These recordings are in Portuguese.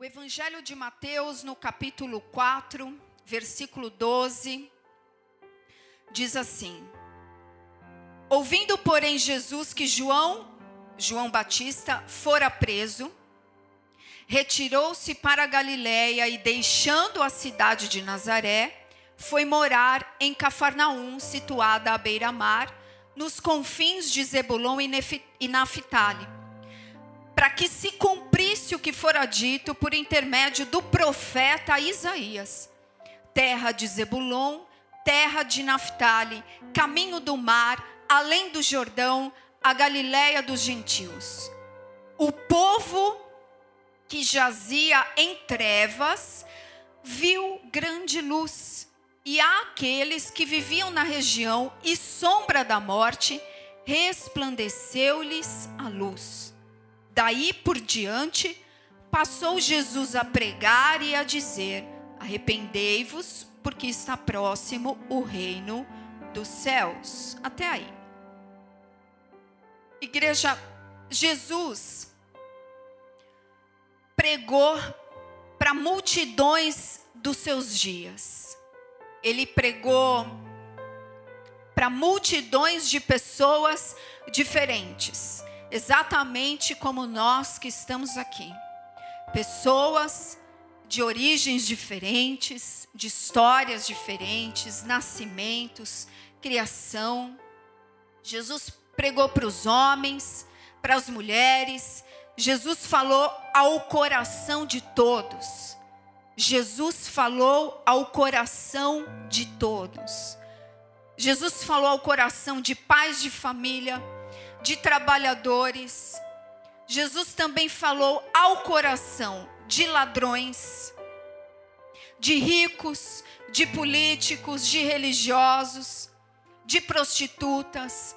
O Evangelho de Mateus, no capítulo 4, versículo 12, diz assim: Ouvindo, porém, Jesus que João, João Batista, fora preso, retirou-se para a Galiléia e, deixando a cidade de Nazaré, foi morar em Cafarnaum, situada à beira-mar, nos confins de Zebulon e Naphtali, para que se cumprisse o que fora dito por intermédio do profeta Isaías: terra de Zebulon, terra de Naphtali, caminho do mar, além do Jordão, a Galiléia dos gentios. O povo que jazia em trevas viu grande luz, e aqueles que viviam na região e sombra da morte, resplandeceu-lhes a luz. Daí por diante, passou Jesus a pregar e a dizer: Arrependei-vos, porque está próximo o reino dos céus. Até aí. Igreja, Jesus pregou para multidões dos seus dias. Ele pregou para multidões de pessoas diferentes, exatamente como nós que estamos aqui. Pessoas de origens diferentes, de histórias diferentes, nascimentos, criação. Jesus pregou para os homens, para as mulheres. Jesus falou ao coração de todos. Jesus falou ao coração de todos. Jesus falou ao coração de pais de família, de trabalhadores. Jesus também falou ao coração de ladrões, de ricos, de políticos, de religiosos, de prostitutas,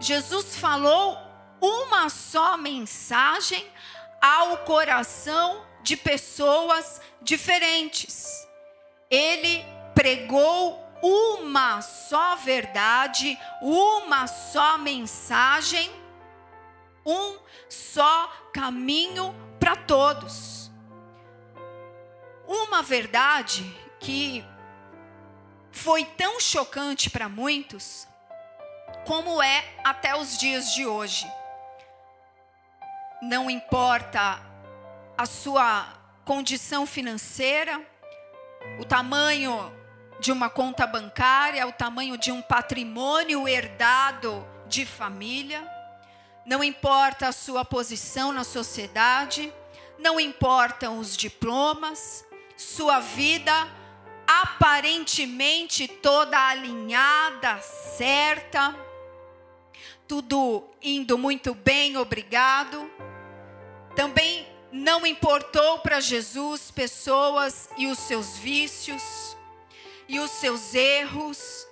Jesus falou uma só mensagem ao coração de pessoas diferentes. Ele pregou uma só verdade, uma só mensagem, um só caminho para todos. Uma verdade que foi tão chocante para muitos como é até os dias de hoje. Não importa a sua condição financeira, o tamanho de uma conta bancária, o tamanho de um patrimônio herdado de família, não importa a sua posição na sociedade, não importam os diplomas, sua vida aparentemente toda alinhada, certa, tudo indo muito bem, obrigado. Também não importou para Jesus pessoas e os seus vícios, e os seus erros,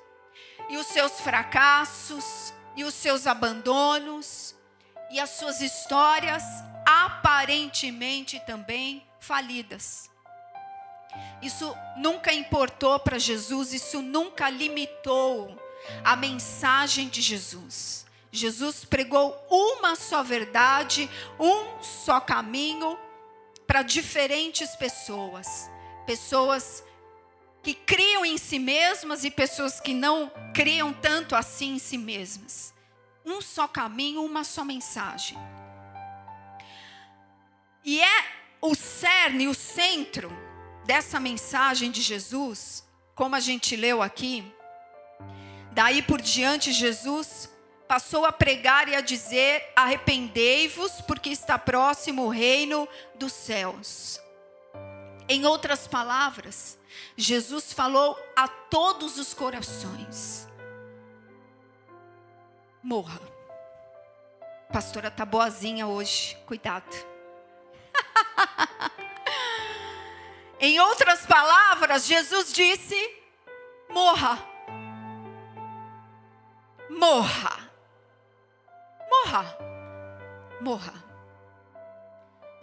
e os seus fracassos, e os seus abandonos, e as suas histórias aparentemente também falidas. Isso nunca importou para Jesus, isso nunca limitou a mensagem de Jesus. Jesus pregou uma só verdade, um só caminho para diferentes pessoas. Pessoas que criam em si mesmas e pessoas que não criam tanto assim em si mesmas. Um só caminho, uma só mensagem. E é o cerne, o centro dessa mensagem de Jesus, como a gente leu aqui. Daí por diante, Jesus passou a pregar e a dizer: Arrependei-vos, porque está próximo o reino dos céus. Em outras palavras, Jesus falou a todos os corações: Morra. pastora tá boazinha hoje, cuidado. em outras palavras, Jesus disse: Morra. Morra morra. Morra.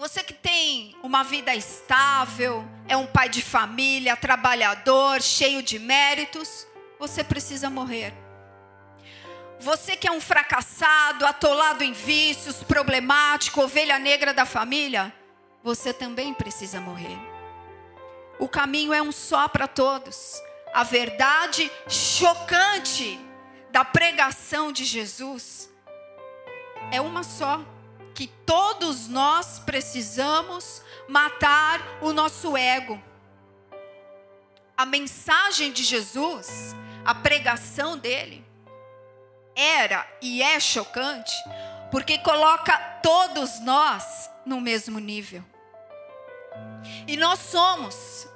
Você que tem uma vida estável, é um pai de família, trabalhador, cheio de méritos, você precisa morrer. Você que é um fracassado, atolado em vícios, problemático, ovelha negra da família, você também precisa morrer. O caminho é um só para todos. A verdade chocante da pregação de Jesus é uma só: que todos nós precisamos matar o nosso ego. A mensagem de Jesus, a pregação dele, era e é chocante, porque coloca todos nós no mesmo nível. E nós somos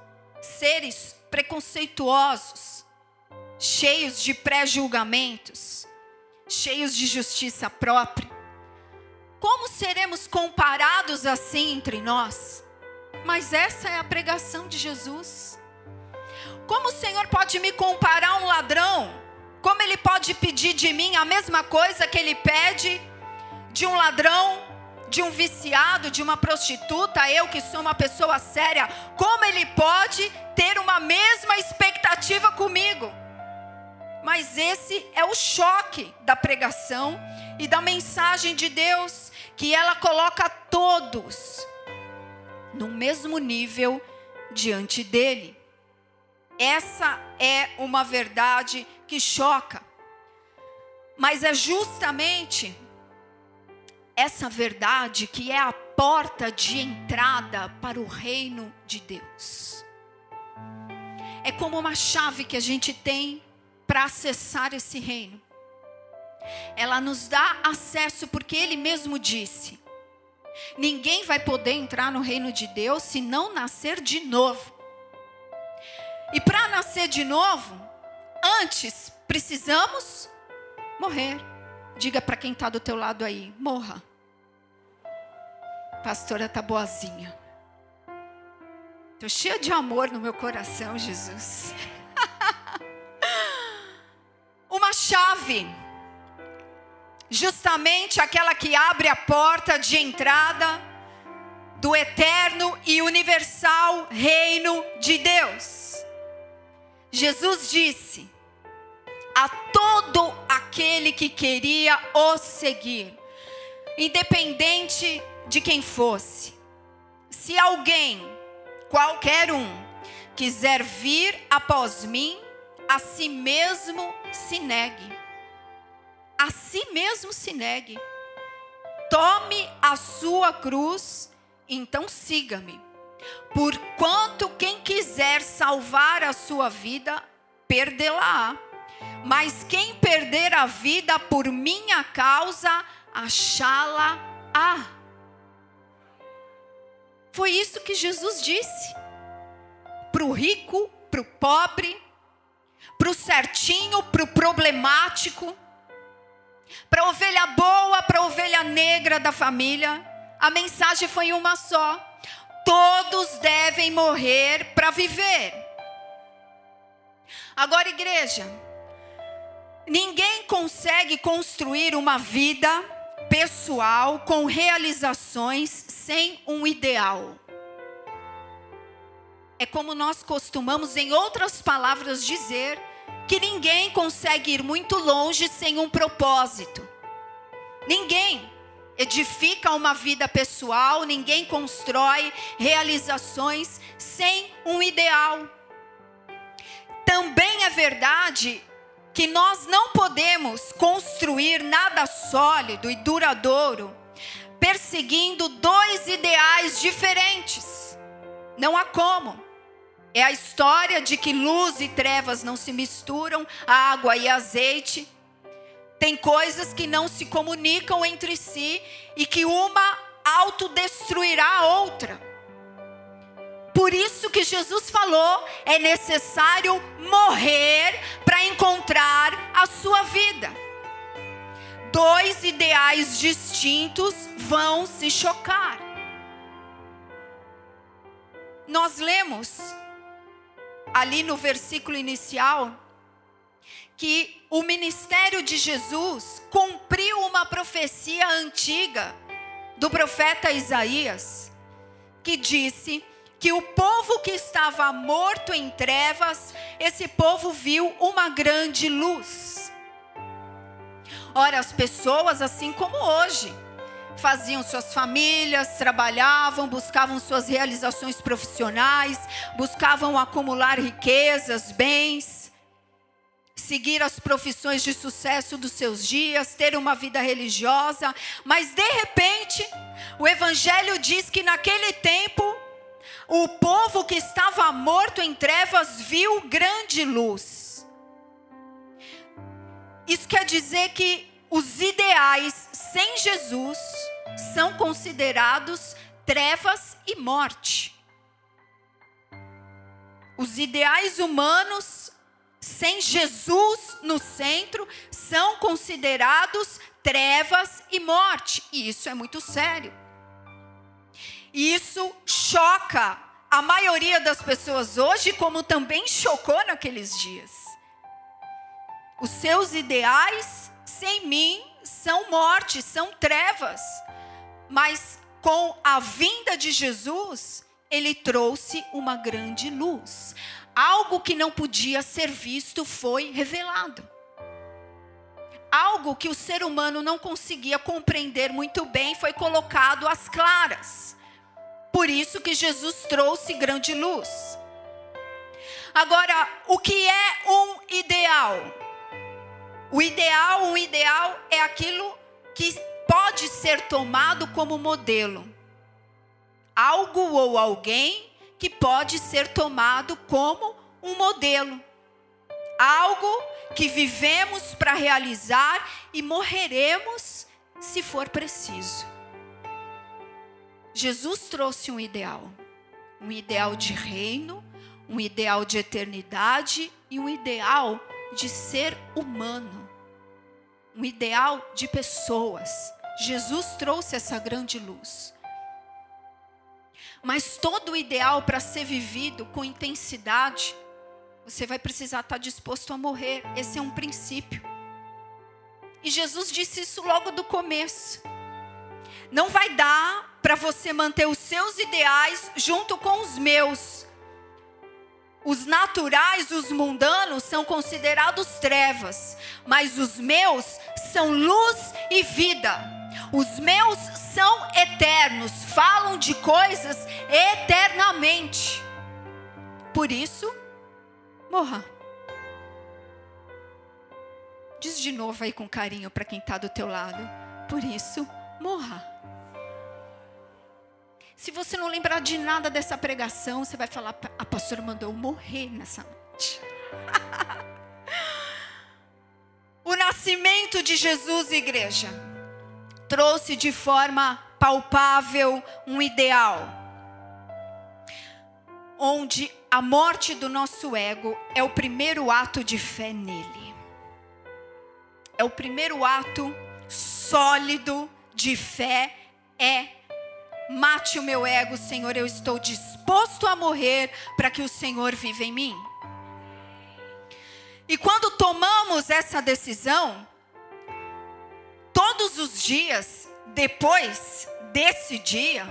seres preconceituosos, cheios de pré-julgamentos, cheios de justiça própria. Como seremos comparados assim entre nós? Mas essa é a pregação de Jesus. Como o Senhor pode me comparar a um ladrão? Como ele pode pedir de mim a mesma coisa que ele pede de um ladrão, de um viciado, de uma prostituta, eu que sou uma pessoa séria, como ele pode ter uma mesma expectativa comigo? Mas esse é o choque da pregação e da mensagem de Deus, que ela coloca todos no mesmo nível diante dele. Essa é uma verdade que choca. Mas é justamente essa verdade que é a porta de entrada para o reino de Deus. É como uma chave que a gente tem para acessar esse reino. Ela nos dá acesso porque ele mesmo disse: ninguém vai poder entrar no reino de Deus se não nascer de novo. E para nascer de novo, antes precisamos morrer. Diga para quem está do teu lado aí, morra. Pastora tá boazinha. Estou cheia de amor no meu coração, Jesus. Uma chave, justamente aquela que abre a porta de entrada do eterno e universal reino de Deus. Jesus disse: a todo aquele que queria o seguir, independente de quem fosse. Se alguém, qualquer um, quiser vir após mim, a si mesmo se negue. A si mesmo se negue. Tome a sua cruz, então siga-me. Porquanto quem quiser salvar a sua vida, perdê-la-á mas quem perder a vida por minha causa, achá-la-á. Foi isso que Jesus disse. Para o rico, para o pobre, para o certinho, para o problemático, para a ovelha boa, para a ovelha negra da família. A mensagem foi uma só: todos devem morrer para viver. Agora, igreja, Ninguém consegue construir uma vida pessoal com realizações sem um ideal. É como nós costumamos, em outras palavras, dizer que ninguém consegue ir muito longe sem um propósito. Ninguém edifica uma vida pessoal, ninguém constrói realizações sem um ideal. Também é verdade que nós não podemos construir nada sólido e duradouro perseguindo dois ideais diferentes. Não há como. É a história de que luz e trevas não se misturam, água e azeite. Tem coisas que não se comunicam entre si e que uma autodestruirá a outra. Por isso que Jesus falou: é necessário morrer para encontrar a sua vida. Dois ideais distintos vão se chocar. Nós lemos ali no versículo inicial que o ministério de Jesus cumpriu uma profecia antiga do profeta Isaías, que disse que o povo que estava morto em trevas, esse povo viu uma grande luz. Ora, as pessoas, assim como hoje, faziam suas famílias, trabalhavam, buscavam suas realizações profissionais, buscavam acumular riquezas, bens, seguir as profissões de sucesso dos seus dias, ter uma vida religiosa, mas de repente, o Evangelho diz que naquele tempo, o povo que estava morto em trevas viu grande luz. Isso quer dizer que os ideais sem Jesus são considerados trevas e morte. Os ideais humanos sem Jesus no centro são considerados trevas e morte. E isso é muito sério. E isso choca a maioria das pessoas hoje, como também chocou naqueles dias. Os seus ideais sem mim são morte, são trevas. Mas com a vinda de Jesus, ele trouxe uma grande luz. Algo que não podia ser visto foi revelado. Algo que o ser humano não conseguia compreender muito bem foi colocado às claras. Por isso que Jesus trouxe grande luz. Agora, o que é um ideal? O ideal, um ideal é aquilo que pode ser tomado como modelo. Algo ou alguém que pode ser tomado como um modelo. Algo que vivemos para realizar e morreremos se for preciso. Jesus trouxe um ideal, um ideal de reino, um ideal de eternidade e um ideal de ser humano, um ideal de pessoas. Jesus trouxe essa grande luz. Mas todo o ideal para ser vivido com intensidade, você vai precisar estar disposto a morrer. Esse é um princípio. E Jesus disse isso logo do começo. Não vai dar para você manter os seus ideais junto com os meus. Os naturais, os mundanos, são considerados trevas, mas os meus são luz e vida. Os meus são eternos, falam de coisas eternamente. Por isso, morra. Diz de novo aí com carinho para quem está do teu lado. Por isso, morra. Se você não lembrar de nada dessa pregação, você vai falar: a pastora mandou morrer nessa noite. o nascimento de Jesus, igreja, trouxe de forma palpável um ideal, onde a morte do nosso ego é o primeiro ato de fé nele. É o primeiro ato sólido de fé é Mate o meu ego, Senhor, eu estou disposto a morrer para que o Senhor viva em mim. E quando tomamos essa decisão, todos os dias depois desse dia,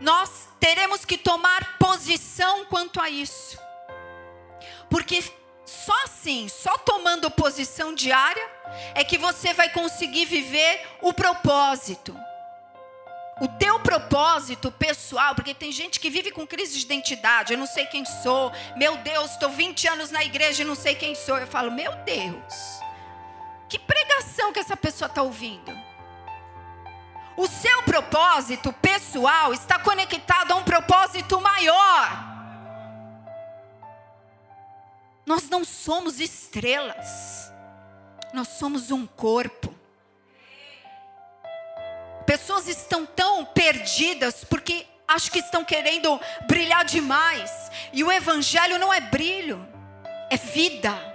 nós teremos que tomar posição quanto a isso. Porque só assim, só tomando posição diária, é que você vai conseguir viver o propósito o teu propósito pessoal, porque tem gente que vive com crise de identidade, eu não sei quem sou, meu Deus, estou 20 anos na igreja e não sei quem sou. Eu falo, meu Deus, que pregação que essa pessoa está ouvindo? O seu propósito pessoal está conectado a um propósito maior. Nós não somos estrelas, nós somos um corpo. Pessoas estão tão perdidas porque acho que estão querendo brilhar demais. E o evangelho não é brilho, é vida.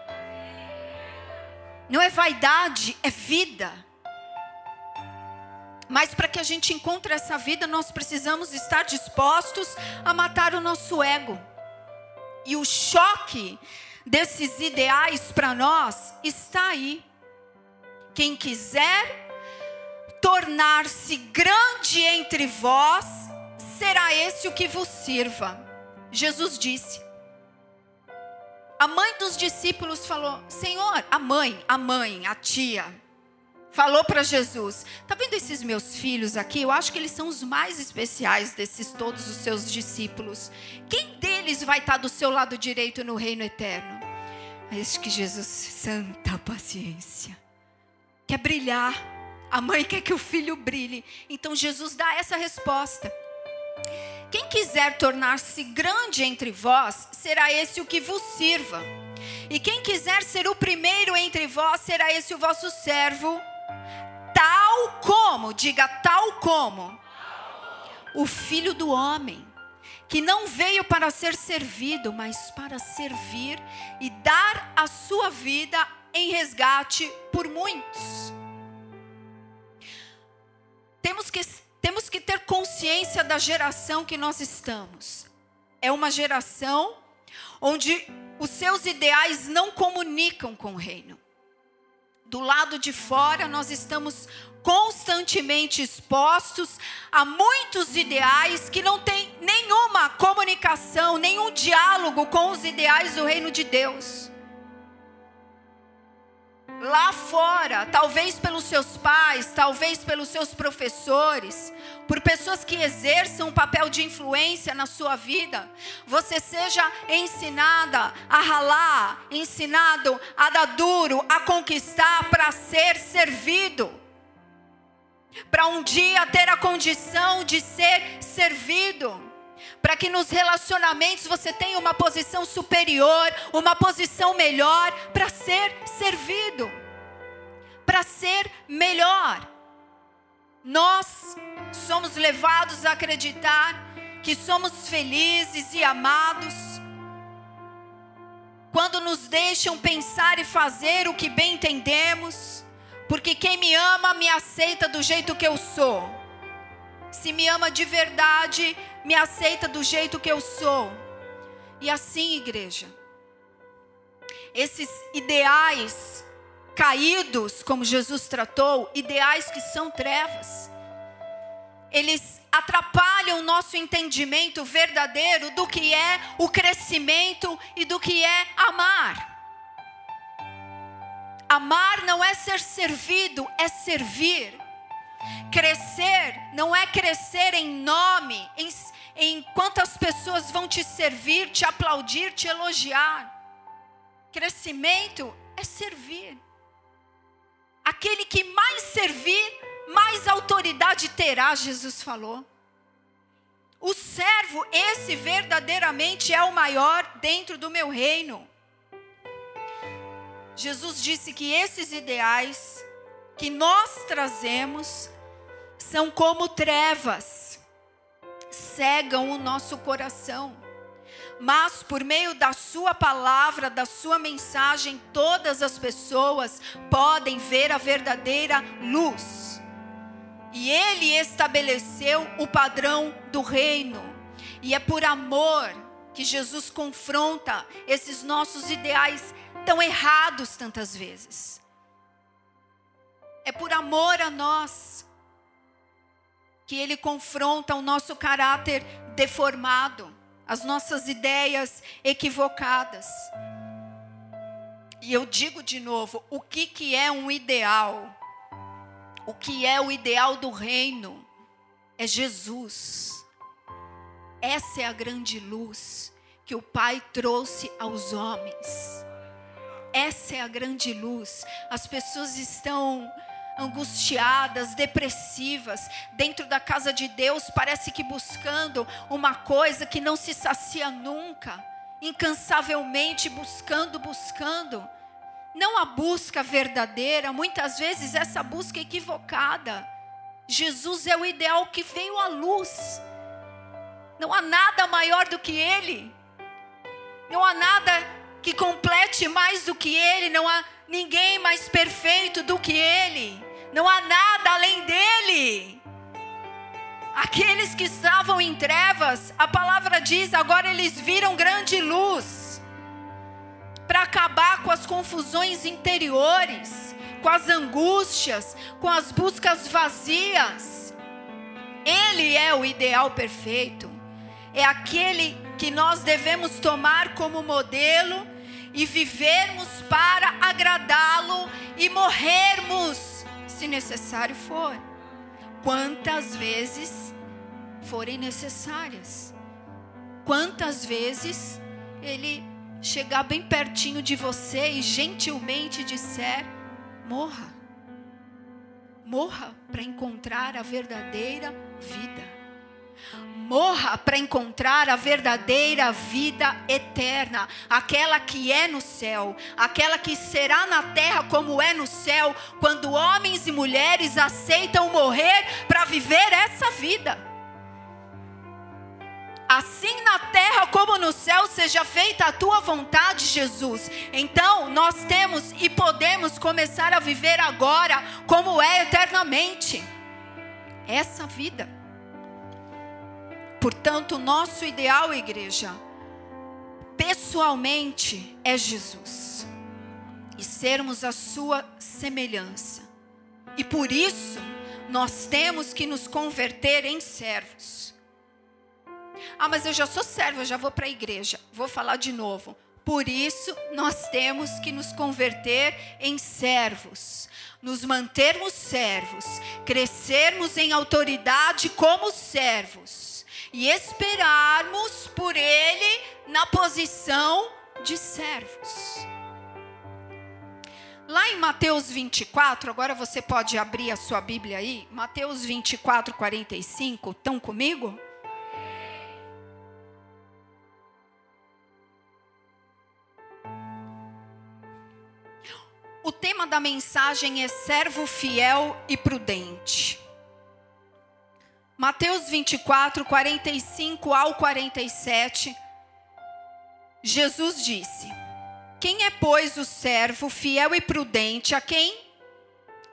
Não é vaidade, é vida. Mas para que a gente encontre essa vida, nós precisamos estar dispostos a matar o nosso ego. E o choque desses ideais para nós está aí. Quem quiser tornar-se grande entre vós, será esse o que vos sirva. Jesus disse. A mãe dos discípulos falou: Senhor, a mãe, a mãe, a tia, falou para Jesus: Tá vendo esses meus filhos aqui? Eu acho que eles são os mais especiais desses todos os seus discípulos. Quem deles vai estar do seu lado direito no reino eterno? Acho que Jesus, santa paciência, quer brilhar. A mãe quer que o filho brilhe. Então Jesus dá essa resposta. Quem quiser tornar-se grande entre vós, será esse o que vos sirva. E quem quiser ser o primeiro entre vós, será esse o vosso servo tal como, diga tal como, o filho do homem, que não veio para ser servido, mas para servir e dar a sua vida em resgate por muitos. Temos que, temos que ter consciência da geração que nós estamos. É uma geração onde os seus ideais não comunicam com o reino do lado de fora, nós estamos constantemente expostos a muitos ideais que não têm nenhuma comunicação, nenhum diálogo com os ideais do reino de Deus lá fora, talvez pelos seus pais, talvez pelos seus professores, por pessoas que exerçam um papel de influência na sua vida, você seja ensinada a ralar, ensinado a dar duro, a conquistar para ser servido. Para um dia ter a condição de ser servido para que nos relacionamentos você tenha uma posição superior, uma posição melhor, para ser servido, para ser melhor. Nós somos levados a acreditar que somos felizes e amados quando nos deixam pensar e fazer o que bem entendemos, porque quem me ama me aceita do jeito que eu sou. Se me ama de verdade, me aceita do jeito que eu sou. E assim, igreja, esses ideais caídos, como Jesus tratou, ideais que são trevas, eles atrapalham o nosso entendimento verdadeiro do que é o crescimento e do que é amar. Amar não é ser servido, é servir. Crescer não é crescer em nome, em, em quantas pessoas vão te servir, te aplaudir, te elogiar. Crescimento é servir. Aquele que mais servir, mais autoridade terá, Jesus falou. O servo, esse verdadeiramente é o maior dentro do meu reino. Jesus disse que esses ideais que nós trazemos são como trevas, cegam o nosso coração. Mas por meio da Sua palavra, da Sua mensagem, todas as pessoas podem ver a verdadeira luz. E Ele estabeleceu o padrão do reino. E é por amor que Jesus confronta esses nossos ideais tão errados tantas vezes é por amor a nós que Ele confronta o nosso caráter deformado, as nossas ideias equivocadas. E eu digo de novo: o que, que é um ideal? O que é o ideal do reino? É Jesus. Essa é a grande luz que o Pai trouxe aos homens. Essa é a grande luz. As pessoas estão angustiadas, depressivas, dentro da casa de Deus, parece que buscando uma coisa que não se sacia nunca, incansavelmente buscando, buscando. Não a busca verdadeira, muitas vezes essa busca equivocada. Jesus é o ideal que veio à luz. Não há nada maior do que Ele. Não há nada que complete mais do que Ele. Não há ninguém mais perfeito do que Ele não há nada além dele. Aqueles que estavam em trevas, a palavra diz, agora eles viram grande luz para acabar com as confusões interiores, com as angústias, com as buscas vazias. Ele é o ideal perfeito, é aquele que nós devemos tomar como modelo e vivermos para agradá-lo e morrermos se necessário for. Quantas vezes forem necessárias. Quantas vezes ele chegar bem pertinho de você e gentilmente disser: morra. Morra para encontrar a verdadeira vida morra para encontrar a verdadeira vida eterna, aquela que é no céu, aquela que será na terra como é no céu, quando homens e mulheres aceitam morrer para viver essa vida. Assim na terra como no céu seja feita a tua vontade, Jesus. Então, nós temos e podemos começar a viver agora como é eternamente. Essa vida. Portanto, nosso ideal, igreja, pessoalmente é Jesus e sermos a sua semelhança. E por isso, nós temos que nos converter em servos. Ah, mas eu já sou servo, eu já vou para a igreja. Vou falar de novo. Por isso, nós temos que nos converter em servos, nos mantermos servos, crescermos em autoridade como servos e esperarmos por Ele na posição de servos. Lá em Mateus 24, agora você pode abrir a sua Bíblia aí, Mateus 24, 45, estão comigo? O tema da mensagem é servo fiel e prudente. Mateus 24, 45 ao 47, Jesus disse: Quem é, pois, o servo fiel e prudente a quem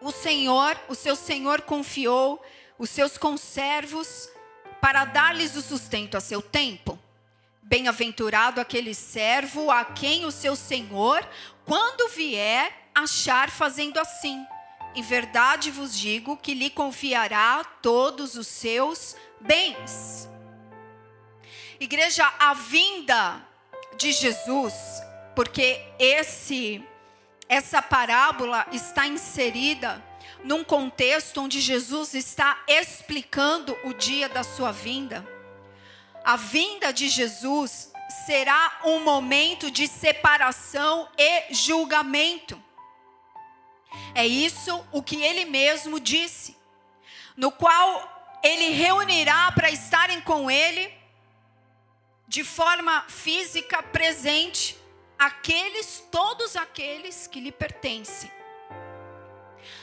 o Senhor, o seu Senhor confiou os seus conservos para dar-lhes o sustento a seu tempo? Bem-aventurado aquele servo a quem o seu Senhor, quando vier, achar fazendo assim. Em verdade vos digo que lhe confiará todos os seus bens. Igreja, a vinda de Jesus, porque esse essa parábola está inserida num contexto onde Jesus está explicando o dia da sua vinda. A vinda de Jesus será um momento de separação e julgamento. É isso o que ele mesmo disse, no qual ele reunirá para estarem com ele de forma física presente aqueles, todos aqueles que lhe pertencem.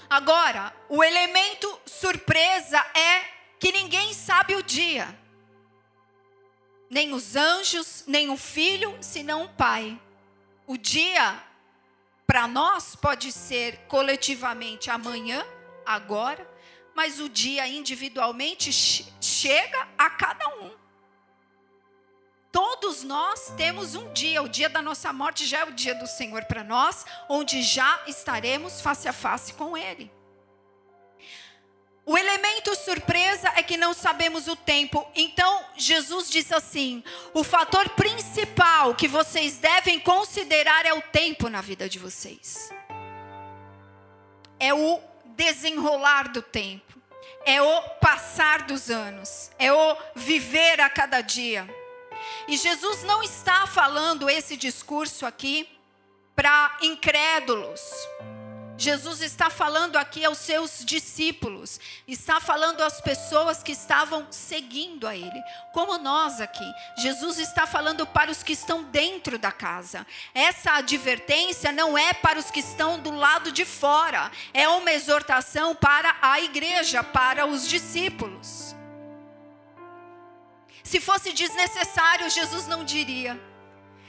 Agora, o elemento surpresa é que ninguém sabe o dia. Nem os anjos, nem o filho, senão o pai. O dia para nós pode ser coletivamente amanhã, agora, mas o dia individualmente chega a cada um. Todos nós temos um dia, o dia da nossa morte já é o dia do Senhor para nós, onde já estaremos face a face com Ele. O elemento surpresa é que não sabemos o tempo. Então, Jesus diz assim: o fator principal que vocês devem considerar é o tempo na vida de vocês. É o desenrolar do tempo, é o passar dos anos, é o viver a cada dia. E Jesus não está falando esse discurso aqui para incrédulos Jesus está falando aqui aos seus discípulos, está falando às pessoas que estavam seguindo a Ele, como nós aqui. Jesus está falando para os que estão dentro da casa. Essa advertência não é para os que estão do lado de fora, é uma exortação para a igreja, para os discípulos. Se fosse desnecessário, Jesus não diria.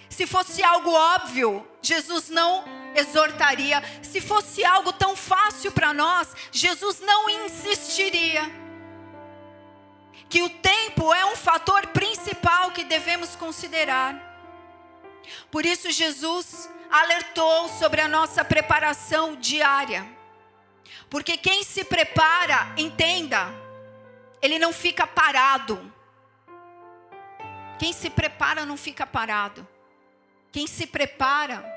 Se fosse algo óbvio, Jesus não exortaria. Se fosse algo tão fácil para nós, Jesus não insistiria. Que o tempo é um fator principal que devemos considerar. Por isso, Jesus alertou sobre a nossa preparação diária. Porque quem se prepara, entenda, ele não fica parado. Quem se prepara não fica parado. Quem se prepara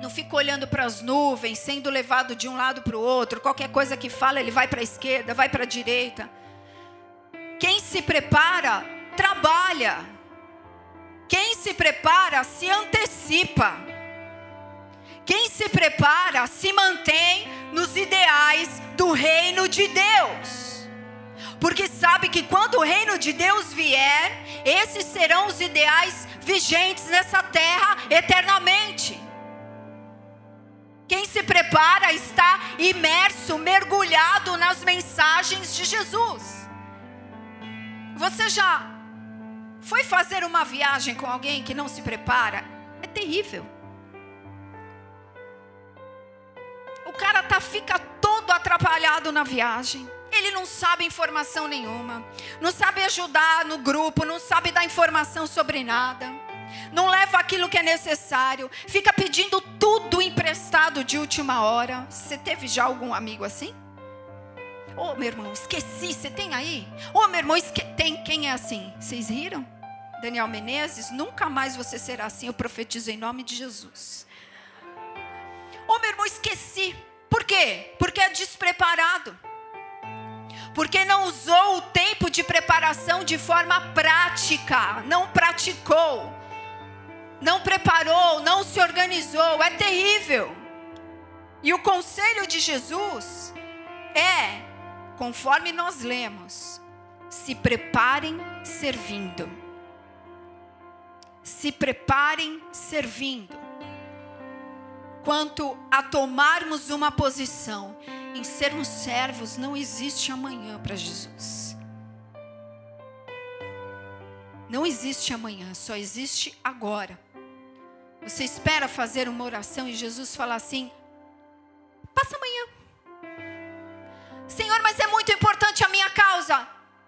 Não fica olhando para as nuvens, sendo levado de um lado para o outro. Qualquer coisa que fala, ele vai para a esquerda, vai para a direita. Quem se prepara, trabalha. Quem se prepara, se antecipa. Quem se prepara, se mantém nos ideais do reino de Deus. Porque sabe que quando o reino de Deus vier, esses serão os ideais vigentes nessa terra eternamente. Quem se prepara está imerso, mergulhado nas mensagens de Jesus. Você já foi fazer uma viagem com alguém que não se prepara? É terrível. O cara tá, fica todo atrapalhado na viagem. Ele não sabe informação nenhuma, não sabe ajudar no grupo, não sabe dar informação sobre nada não leva aquilo que é necessário, fica pedindo tudo emprestado de última hora. Você teve já algum amigo assim? Ô oh, meu irmão, esqueci, você tem aí? Ô oh, meu irmão, esque... tem quem é assim? Vocês riram? Daniel Menezes, nunca mais você será assim, eu profetizo em nome de Jesus. Ô oh, meu irmão, esqueci. Por quê? Porque é despreparado. Porque não usou o tempo de preparação de forma prática, não praticou não preparou, não se organizou, é terrível. E o conselho de Jesus é, conforme nós lemos, se preparem servindo. Se preparem servindo. Quanto a tomarmos uma posição em sermos servos, não existe amanhã para Jesus. Não existe amanhã, só existe agora. Você espera fazer uma oração e Jesus fala assim: passa amanhã. Senhor, mas é muito importante a minha causa.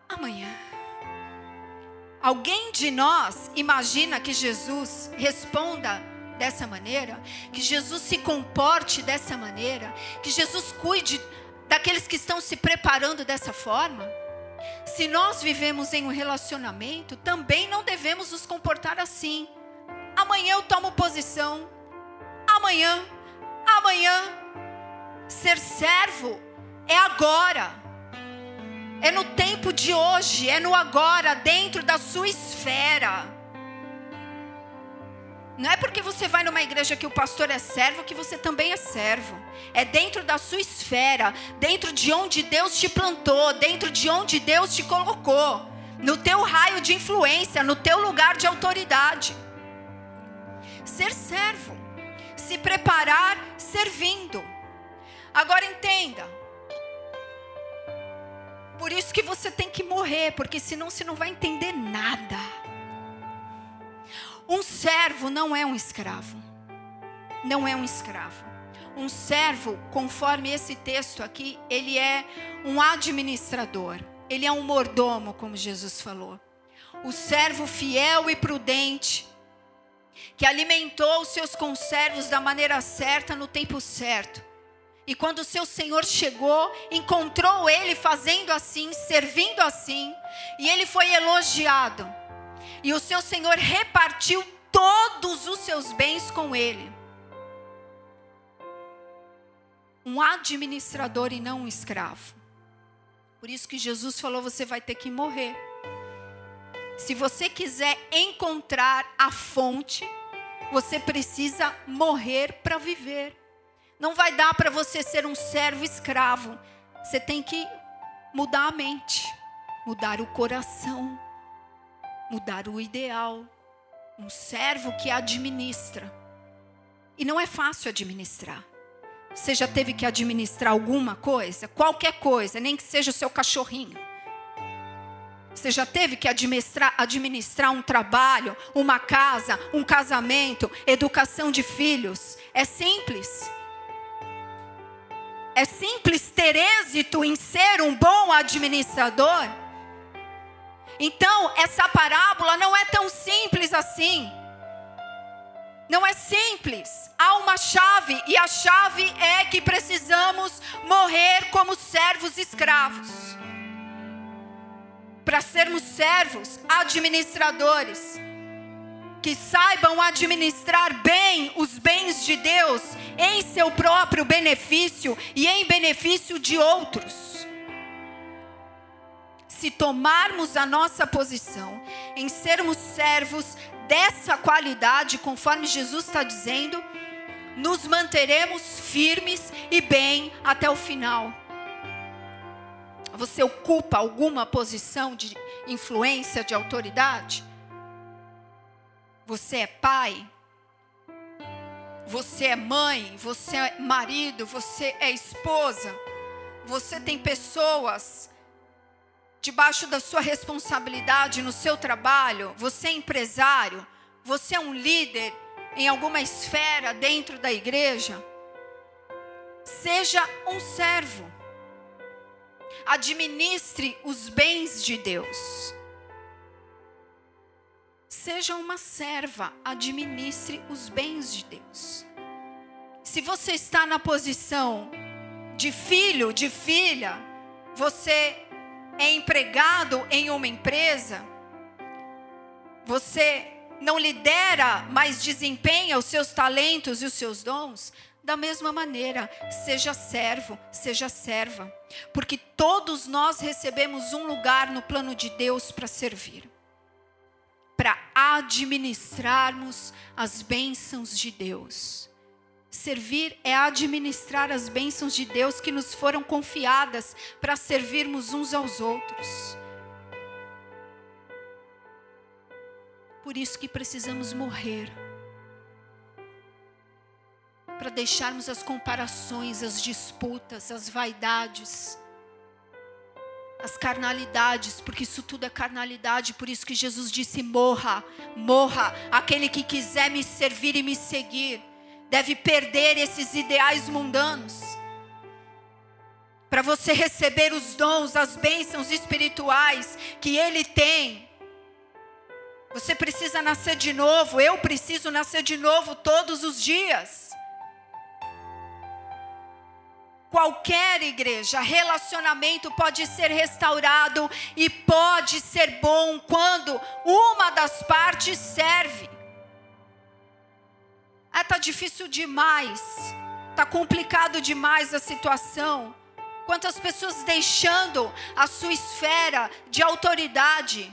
Amanhã. Alguém de nós imagina que Jesus responda dessa maneira, que Jesus se comporte dessa maneira, que Jesus cuide daqueles que estão se preparando dessa forma? Se nós vivemos em um relacionamento, também não devemos nos comportar assim. Amanhã eu tomo posição. Amanhã, amanhã. Ser servo é agora. É no tempo de hoje, é no agora, dentro da sua esfera. Não é porque você vai numa igreja que o pastor é servo que você também é servo. É dentro da sua esfera, dentro de onde Deus te plantou, dentro de onde Deus te colocou, no teu raio de influência, no teu lugar de autoridade ser servo, se preparar servindo. Agora entenda. Por isso que você tem que morrer, porque senão você não vai entender nada. Um servo não é um escravo. Não é um escravo. Um servo, conforme esse texto aqui, ele é um administrador. Ele é um mordomo, como Jesus falou. O servo fiel e prudente que alimentou os seus conservos da maneira certa no tempo certo. E quando o seu senhor chegou, encontrou ele fazendo assim, servindo assim, e ele foi elogiado. E o seu senhor repartiu todos os seus bens com ele. Um administrador e não um escravo. Por isso que Jesus falou: você vai ter que morrer. Se você quiser encontrar a fonte, você precisa morrer para viver. Não vai dar para você ser um servo escravo. Você tem que mudar a mente, mudar o coração, mudar o ideal. Um servo que administra. E não é fácil administrar. Você já teve que administrar alguma coisa? Qualquer coisa, nem que seja o seu cachorrinho. Você já teve que administrar, administrar um trabalho, uma casa, um casamento, educação de filhos? É simples. É simples ter êxito em ser um bom administrador? Então, essa parábola não é tão simples assim. Não é simples. Há uma chave, e a chave é que precisamos morrer como servos escravos para sermos servos, administradores. que saibam administrar bem os bens de Deus em seu próprio benefício e em benefício de outros. Se tomarmos a nossa posição em sermos servos dessa qualidade, conforme Jesus está dizendo, nos manteremos firmes e bem até o final. Você ocupa alguma posição de influência, de autoridade? Você é pai? Você é mãe? Você é marido? Você é esposa? Você tem pessoas debaixo da sua responsabilidade no seu trabalho? Você é empresário? Você é um líder em alguma esfera dentro da igreja? Seja um servo. Administre os bens de Deus. Seja uma serva, administre os bens de Deus. Se você está na posição de filho, de filha, você é empregado em uma empresa, você não lidera, mas desempenha os seus talentos e os seus dons, da mesma maneira, seja servo, seja serva, porque todos nós recebemos um lugar no plano de Deus para servir para administrarmos as bênçãos de Deus. Servir é administrar as bênçãos de Deus que nos foram confiadas para servirmos uns aos outros. Por isso que precisamos morrer. Para deixarmos as comparações, as disputas, as vaidades as carnalidades, porque isso tudo é carnalidade, por isso que Jesus disse: morra, morra. Aquele que quiser me servir e me seguir, deve perder esses ideais mundanos. Para você receber os dons, as bênçãos espirituais que Ele tem, você precisa nascer de novo. Eu preciso nascer de novo todos os dias. Qualquer igreja, relacionamento pode ser restaurado e pode ser bom quando uma das partes serve. Ah, tá difícil demais. Tá complicado demais a situação. Quantas pessoas deixando a sua esfera de autoridade.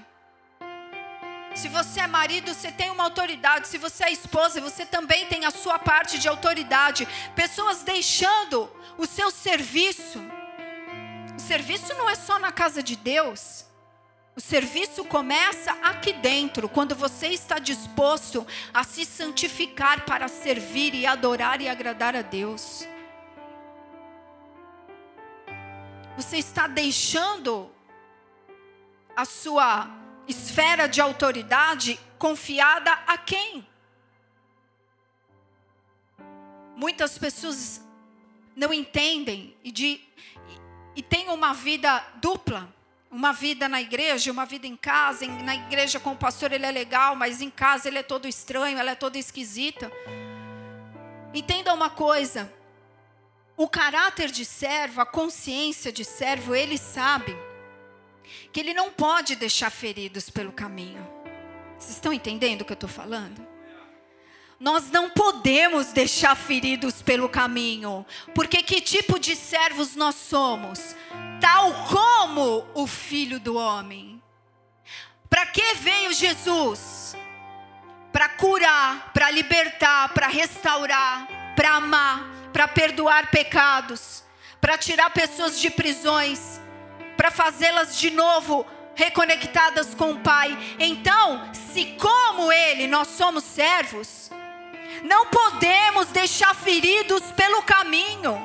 Se você é marido, você tem uma autoridade. Se você é esposa, você também tem a sua parte de autoridade. Pessoas deixando o seu serviço. O serviço não é só na casa de Deus. O serviço começa aqui dentro, quando você está disposto a se santificar para servir e adorar e agradar a Deus. Você está deixando a sua esfera de autoridade confiada a quem? Muitas pessoas não entendem e, de, e, e têm uma vida dupla. Uma vida na igreja, uma vida em casa. Na igreja com o pastor ele é legal, mas em casa ele é todo estranho, ela é toda esquisita. Entenda uma coisa: o caráter de servo, a consciência de servo, ele sabe que ele não pode deixar feridos pelo caminho. Vocês estão entendendo o que eu estou falando? Nós não podemos deixar feridos pelo caminho, porque que tipo de servos nós somos? Tal como o Filho do Homem. Para que veio Jesus? Para curar, para libertar, para restaurar, para amar, para perdoar pecados, para tirar pessoas de prisões, para fazê-las de novo reconectadas com o Pai. Então, se como Ele nós somos servos, não podemos deixar feridos pelo caminho.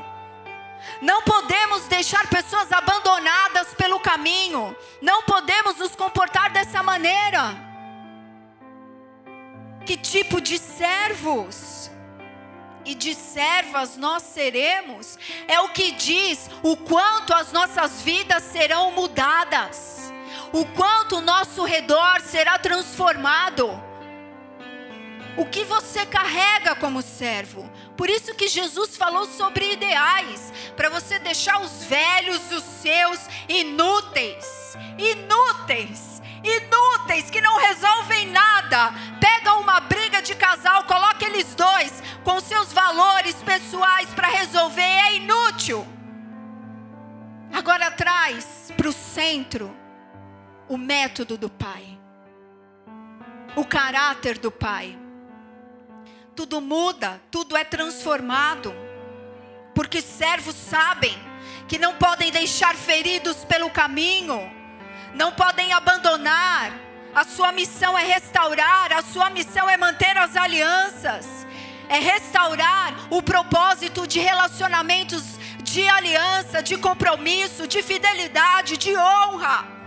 Não podemos deixar pessoas abandonadas pelo caminho. Não podemos nos comportar dessa maneira. Que tipo de servos e de servas nós seremos? É o que diz o quanto as nossas vidas serão mudadas, o quanto o nosso redor será transformado o que você carrega como servo. Por isso que Jesus falou sobre ideais, para você deixar os velhos, os seus, inúteis, inúteis, inúteis, que não resolvem nada. Pega uma valores pessoais para resolver é inútil. Agora traz para o centro o método do Pai, o caráter do Pai. Tudo muda, tudo é transformado, porque servos sabem que não podem deixar feridos pelo caminho, não podem abandonar. A sua missão é restaurar, a sua missão é manter as alianças é restaurar o propósito de relacionamentos de aliança, de compromisso, de fidelidade, de honra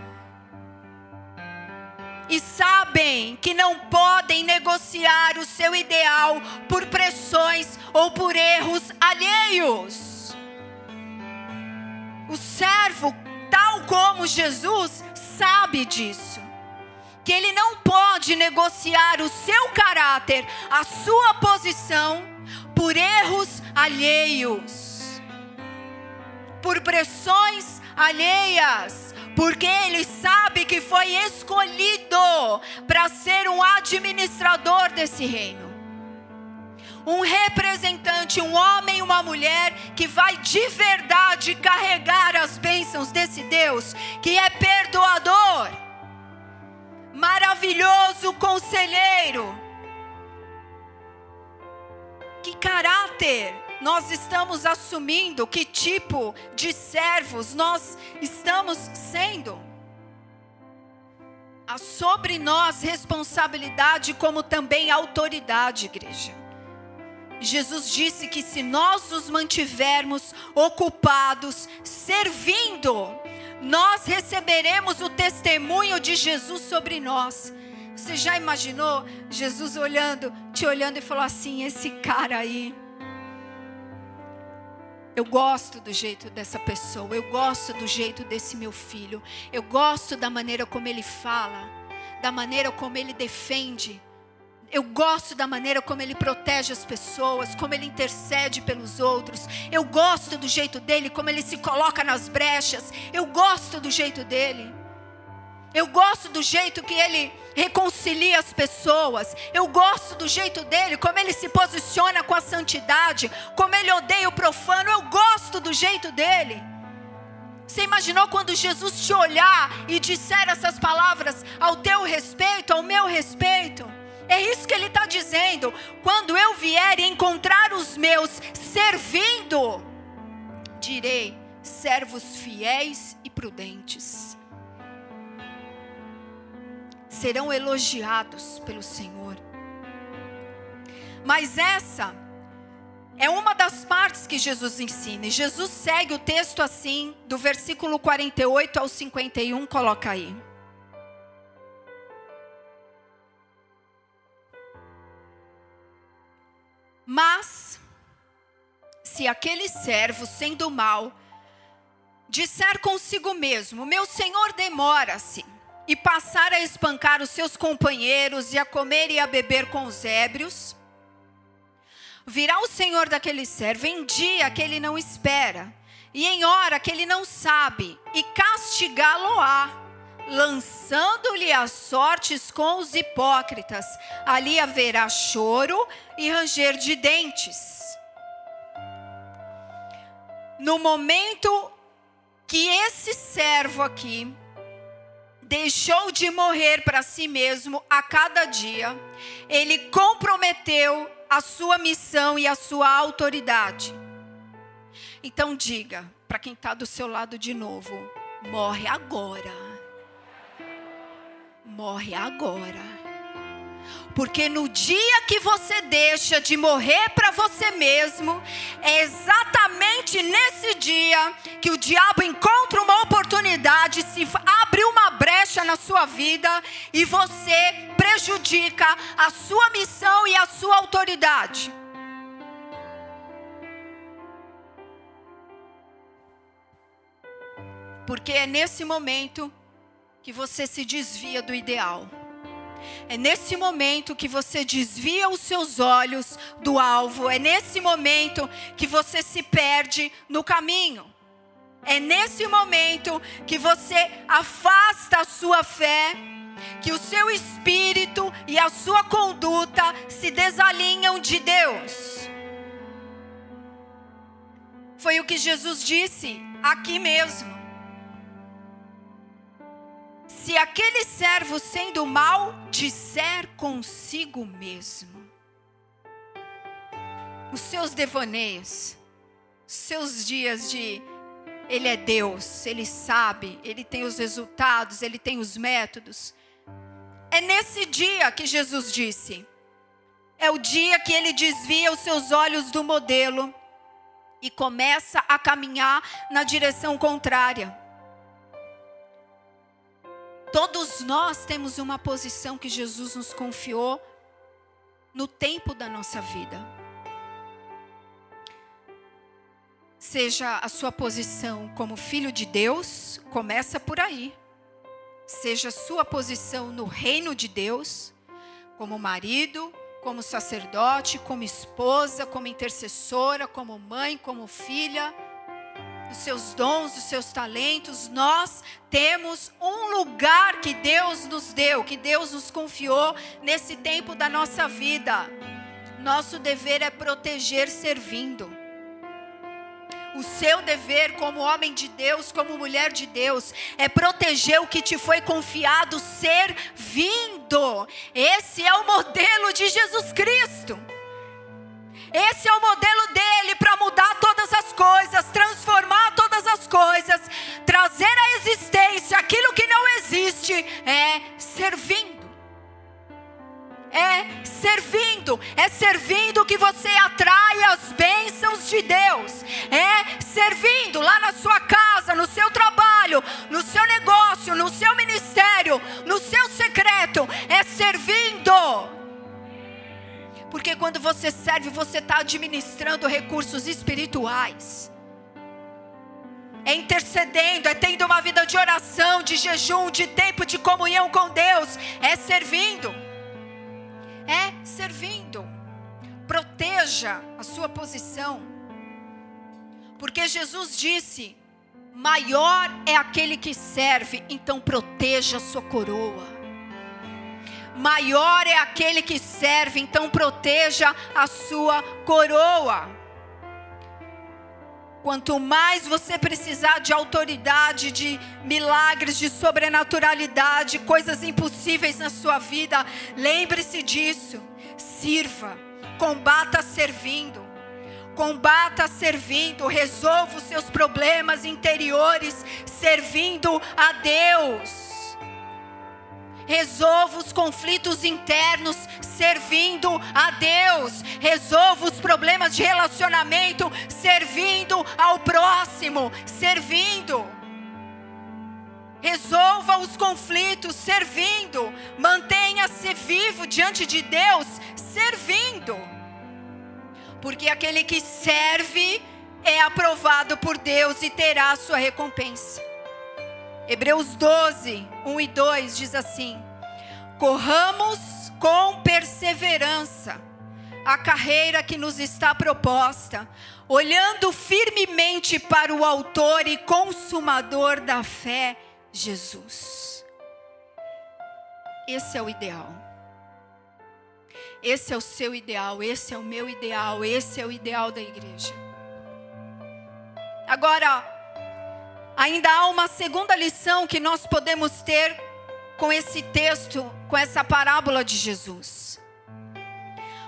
e sabem que não podem negociar o seu ideal por pressões ou por erros alheios. O servo, tal como Jesus, sabe disso. Que ele não pode negociar o seu caráter, a sua posição, por erros alheios, por pressões alheias porque ele sabe que foi escolhido para ser um administrador desse reino. Um representante, um homem uma mulher que vai de verdade carregar as bênçãos desse Deus, que é perdoador, maravilhoso conselheiro. Que caráter nós estamos assumindo, que tipo de servos nós estamos sendo. Há sobre nós responsabilidade, como também autoridade, igreja. Jesus disse que se nós nos mantivermos ocupados, servindo, nós receberemos o testemunho de Jesus sobre nós. Você já imaginou Jesus olhando, te olhando e falou assim: esse cara aí, eu gosto do jeito dessa pessoa, eu gosto do jeito desse meu filho, eu gosto da maneira como ele fala, da maneira como ele defende. Eu gosto da maneira como ele protege as pessoas, como ele intercede pelos outros. Eu gosto do jeito dele, como ele se coloca nas brechas. Eu gosto do jeito dele. Eu gosto do jeito que ele reconcilia as pessoas. Eu gosto do jeito dele, como ele se posiciona com a santidade, como ele odeia o profano. Eu gosto do jeito dele. Você imaginou quando Jesus te olhar e disser essas palavras ao teu respeito, ao meu respeito? É isso que ele está dizendo. Quando eu vier e encontrar os meus servindo, direi: servos fiéis e prudentes serão elogiados pelo Senhor. Mas essa é uma das partes que Jesus ensina. E Jesus segue o texto assim, do versículo 48 ao 51, coloca aí. Mas, se aquele servo, sendo mal, disser consigo mesmo: Meu senhor demora-se, e passar a espancar os seus companheiros e a comer e a beber com os ébrios, virá o Senhor daquele servo em dia que ele não espera, e em hora que ele não sabe, e castigá-lo-á, lançando-lhe as sortes com os hipócritas. Ali haverá choro e ranger de dentes. No momento que esse servo aqui deixou de morrer para si mesmo a cada dia, ele comprometeu a sua missão e a sua autoridade. Então diga para quem está do seu lado de novo: morre agora. Morre agora. Porque no dia que você deixa de morrer para você mesmo, é exatamente nesse dia que o diabo encontra uma oportunidade, se abre uma brecha na sua vida e você prejudica a sua missão e a sua autoridade. Porque é nesse momento que você se desvia do ideal. É nesse momento que você desvia os seus olhos do alvo, é nesse momento que você se perde no caminho. É nesse momento que você afasta a sua fé, que o seu espírito e a sua conduta se desalinham de Deus. Foi o que Jesus disse aqui mesmo. Se aquele servo sendo mal disser consigo mesmo, os seus devaneios, seus dias de ele é Deus, ele sabe, ele tem os resultados, ele tem os métodos. É nesse dia que Jesus disse: é o dia que ele desvia os seus olhos do modelo e começa a caminhar na direção contrária. Todos nós temos uma posição que Jesus nos confiou no tempo da nossa vida. Seja a sua posição como filho de Deus, começa por aí. Seja a sua posição no reino de Deus, como marido, como sacerdote, como esposa, como intercessora, como mãe, como filha, os seus dons, os seus talentos, nós temos um lugar que Deus nos deu, que Deus nos confiou nesse tempo da nossa vida. Nosso dever é proteger servindo. O seu dever como homem de Deus, como mulher de Deus, é proteger o que te foi confiado servindo. Esse é o modelo de Jesus Cristo. Esse é o modelo dele para mudar todas as coisas, transformar todas as coisas, trazer à existência aquilo que não existe, é servindo. É servindo, é servindo que você atrai as bênçãos de Deus, é servindo lá na sua casa, no seu trabalho, no seu negócio, no seu ministério, no seu secreto, é servindo. Porque quando você serve, você está administrando recursos espirituais. É intercedendo, é tendo uma vida de oração, de jejum, de tempo de comunhão com Deus, é servindo é servindo. Proteja a sua posição. Porque Jesus disse: maior é aquele que serve, então proteja a sua coroa. Maior é aquele que serve, então proteja a sua coroa. Quanto mais você precisar de autoridade, de milagres, de sobrenaturalidade, coisas impossíveis na sua vida, lembre-se disso. Sirva, combata servindo. Combata servindo, resolva os seus problemas interiores servindo a Deus. Resolva os conflitos internos servindo a Deus. Resolva os problemas de relacionamento servindo ao próximo, servindo. Resolva os conflitos servindo. Mantenha-se vivo diante de Deus servindo. Porque aquele que serve é aprovado por Deus e terá a sua recompensa. Hebreus 12, 1 e 2 diz assim: Corramos com perseverança a carreira que nos está proposta, olhando firmemente para o Autor e Consumador da fé, Jesus. Esse é o ideal. Esse é o seu ideal, esse é o meu ideal, esse é o ideal da igreja. Agora, Ainda há uma segunda lição que nós podemos ter com esse texto, com essa parábola de Jesus.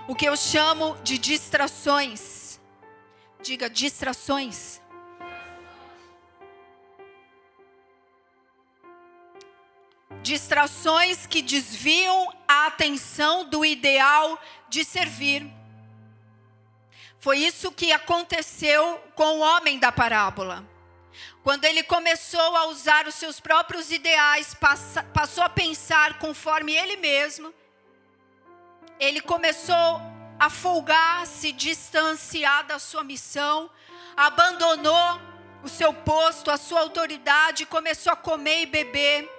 O que eu chamo de distrações. Diga distrações. Distrações que desviam a atenção do ideal de servir. Foi isso que aconteceu com o homem da parábola. Quando ele começou a usar os seus próprios ideais, passou a pensar conforme ele mesmo, ele começou a folgar, se distanciar da sua missão, abandonou o seu posto, a sua autoridade, começou a comer e beber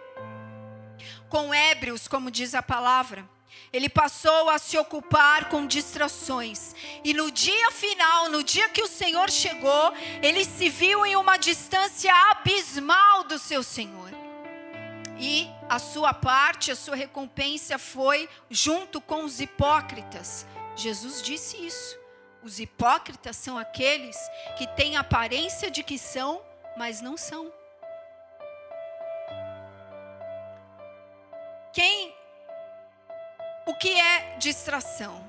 com ébrios, como diz a palavra. Ele passou a se ocupar com distrações. E no dia final, no dia que o Senhor chegou, ele se viu em uma distância abismal do seu Senhor. E a sua parte, a sua recompensa foi junto com os hipócritas. Jesus disse isso. Os hipócritas são aqueles que têm aparência de que são, mas não são. Quem o que é distração?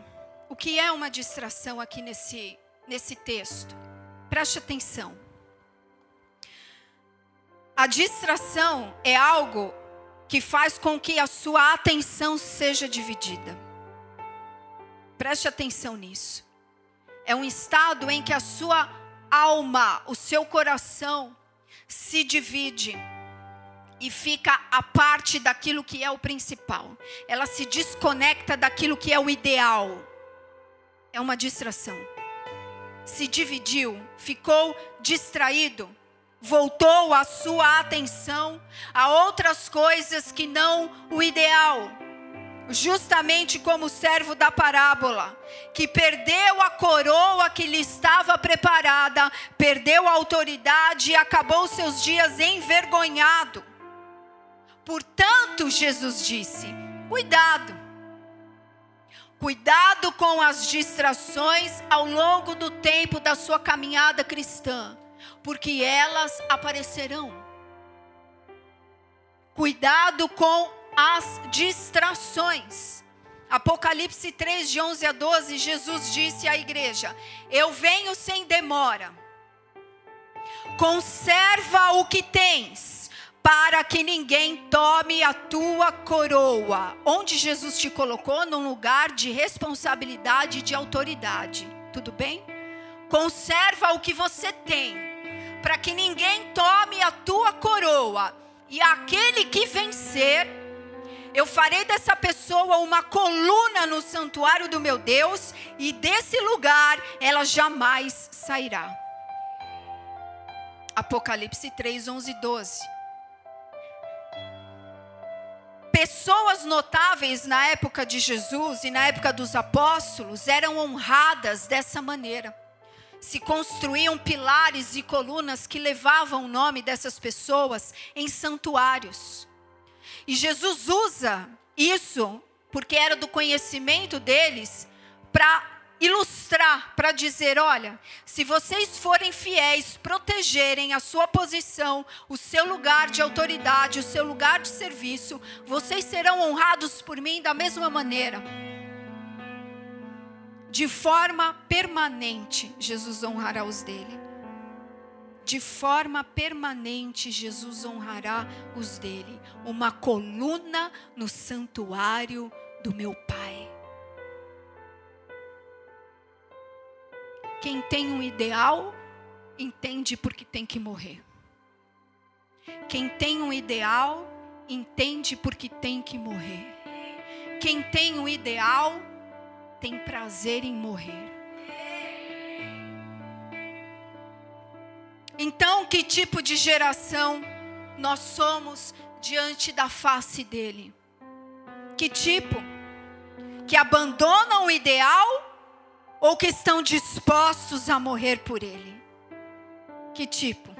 O que é uma distração aqui nesse nesse texto? Preste atenção. A distração é algo que faz com que a sua atenção seja dividida. Preste atenção nisso. É um estado em que a sua alma, o seu coração se divide e fica a parte daquilo que é o principal. Ela se desconecta daquilo que é o ideal. É uma distração. Se dividiu, ficou distraído, voltou a sua atenção a outras coisas que não o ideal justamente como o servo da parábola, que perdeu a coroa que lhe estava preparada, perdeu a autoridade e acabou seus dias envergonhado. Portanto, Jesus disse: cuidado, cuidado com as distrações ao longo do tempo da sua caminhada cristã, porque elas aparecerão. Cuidado com as distrações. Apocalipse 3, de 11 a 12, Jesus disse à igreja: Eu venho sem demora. Conserva o que tens, para que ninguém tome a tua coroa. Onde Jesus te colocou? Num lugar de responsabilidade e de autoridade. Tudo bem? Conserva o que você tem, para que ninguém tome a tua coroa. E aquele que vencer, eu farei dessa pessoa uma coluna no santuário do meu Deus, e desse lugar ela jamais sairá. Apocalipse 3, 11 e 12. Pessoas notáveis na época de Jesus e na época dos apóstolos eram honradas dessa maneira. Se construíam pilares e colunas que levavam o nome dessas pessoas em santuários. E Jesus usa isso, porque era do conhecimento deles, para ilustrar, para dizer: olha, se vocês forem fiéis, protegerem a sua posição, o seu lugar de autoridade, o seu lugar de serviço, vocês serão honrados por mim da mesma maneira. De forma permanente, Jesus honrará os dele de forma permanente Jesus honrará os dele, uma coluna no santuário do meu Pai. Quem tem um ideal, entende porque tem que morrer. Quem tem um ideal, entende porque tem que morrer. Quem tem um ideal, tem prazer em morrer. Então, que tipo de geração nós somos diante da face dele? Que tipo? Que abandonam o ideal ou que estão dispostos a morrer por ele? Que tipo?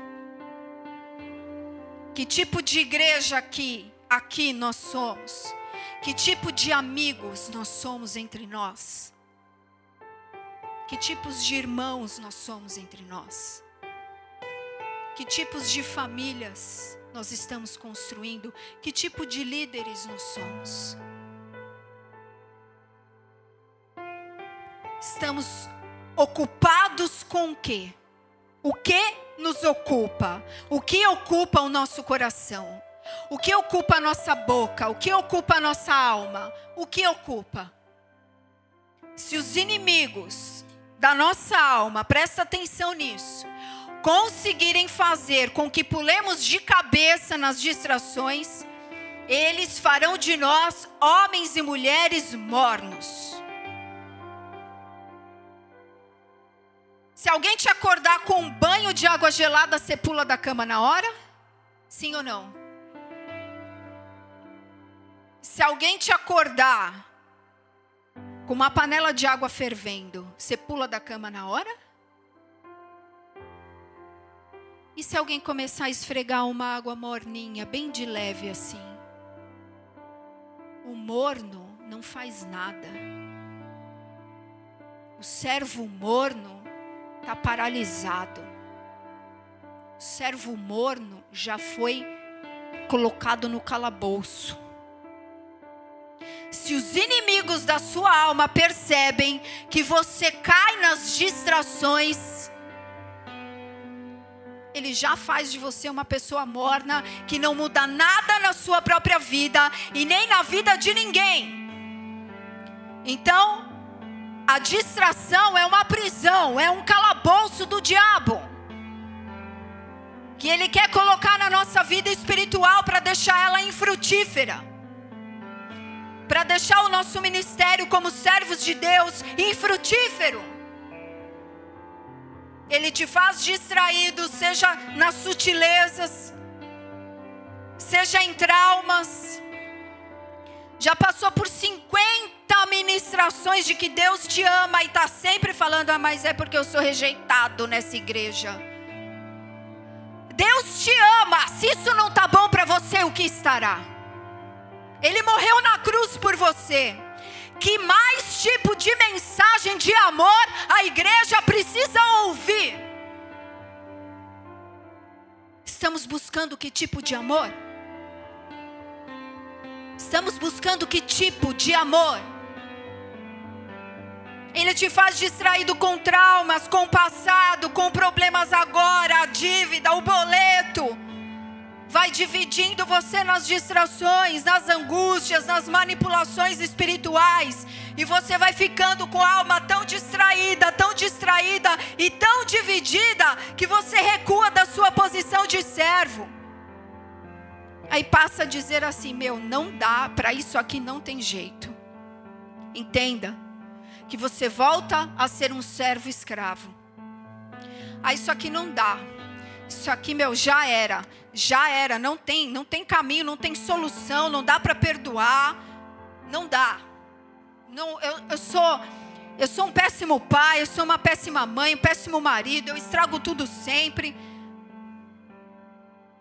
Que tipo de igreja aqui, aqui nós somos? Que tipo de amigos nós somos entre nós? Que tipos de irmãos nós somos entre nós? Que tipos de famílias nós estamos construindo? Que tipo de líderes nós somos? Estamos ocupados com o quê? O que nos ocupa? O que ocupa o nosso coração? O que ocupa a nossa boca? O que ocupa a nossa alma? O que ocupa? Se os inimigos da nossa alma, presta atenção nisso, conseguirem fazer com que pulemos de cabeça nas distrações, eles farão de nós homens e mulheres mornos. Se alguém te acordar com um banho de água gelada, você pula da cama na hora? Sim ou não? Se alguém te acordar com uma panela de água fervendo, você pula da cama na hora? E se alguém começar a esfregar uma água morninha, bem de leve assim? O morno não faz nada. O servo morno está paralisado. O servo morno já foi colocado no calabouço. se os inimigos da sua alma percebem que você cai nas distrações, ele já faz de você uma pessoa morna que não muda nada na sua própria vida e nem na vida de ninguém. Então, a distração é uma prisão, é um calabouço do diabo. Que ele quer colocar na nossa vida espiritual para deixar ela infrutífera. Para deixar o nosso ministério como servos de Deus infrutífero. Ele te faz distraído, seja nas sutilezas, seja em traumas. Já passou por 50 ministrações de que Deus te ama e está sempre falando, ah, mas é porque eu sou rejeitado nessa igreja. Deus te ama. Se isso não está bom para você, o que estará? Ele morreu na cruz por você. Que mais tipo de mensagem de amor a igreja precisa ouvir? Estamos buscando que tipo de amor? Estamos buscando que tipo de amor? Ele te faz distraído com traumas, com passado, com problemas agora, a dívida, o boleto. Vai dividindo você nas distrações, nas angústias, nas manipulações espirituais. E você vai ficando com a alma tão distraída, tão distraída e tão dividida que você recua da sua posição de servo. Aí passa a dizer assim: meu, não dá, para isso aqui não tem jeito. Entenda que você volta a ser um servo escravo. Ah, isso aqui não dá. Isso aqui, meu, já era. Já era, não tem, não tem caminho, não tem solução, não dá para perdoar. Não dá. Não, eu, eu sou eu sou um péssimo pai, eu sou uma péssima mãe, um péssimo marido, eu estrago tudo sempre.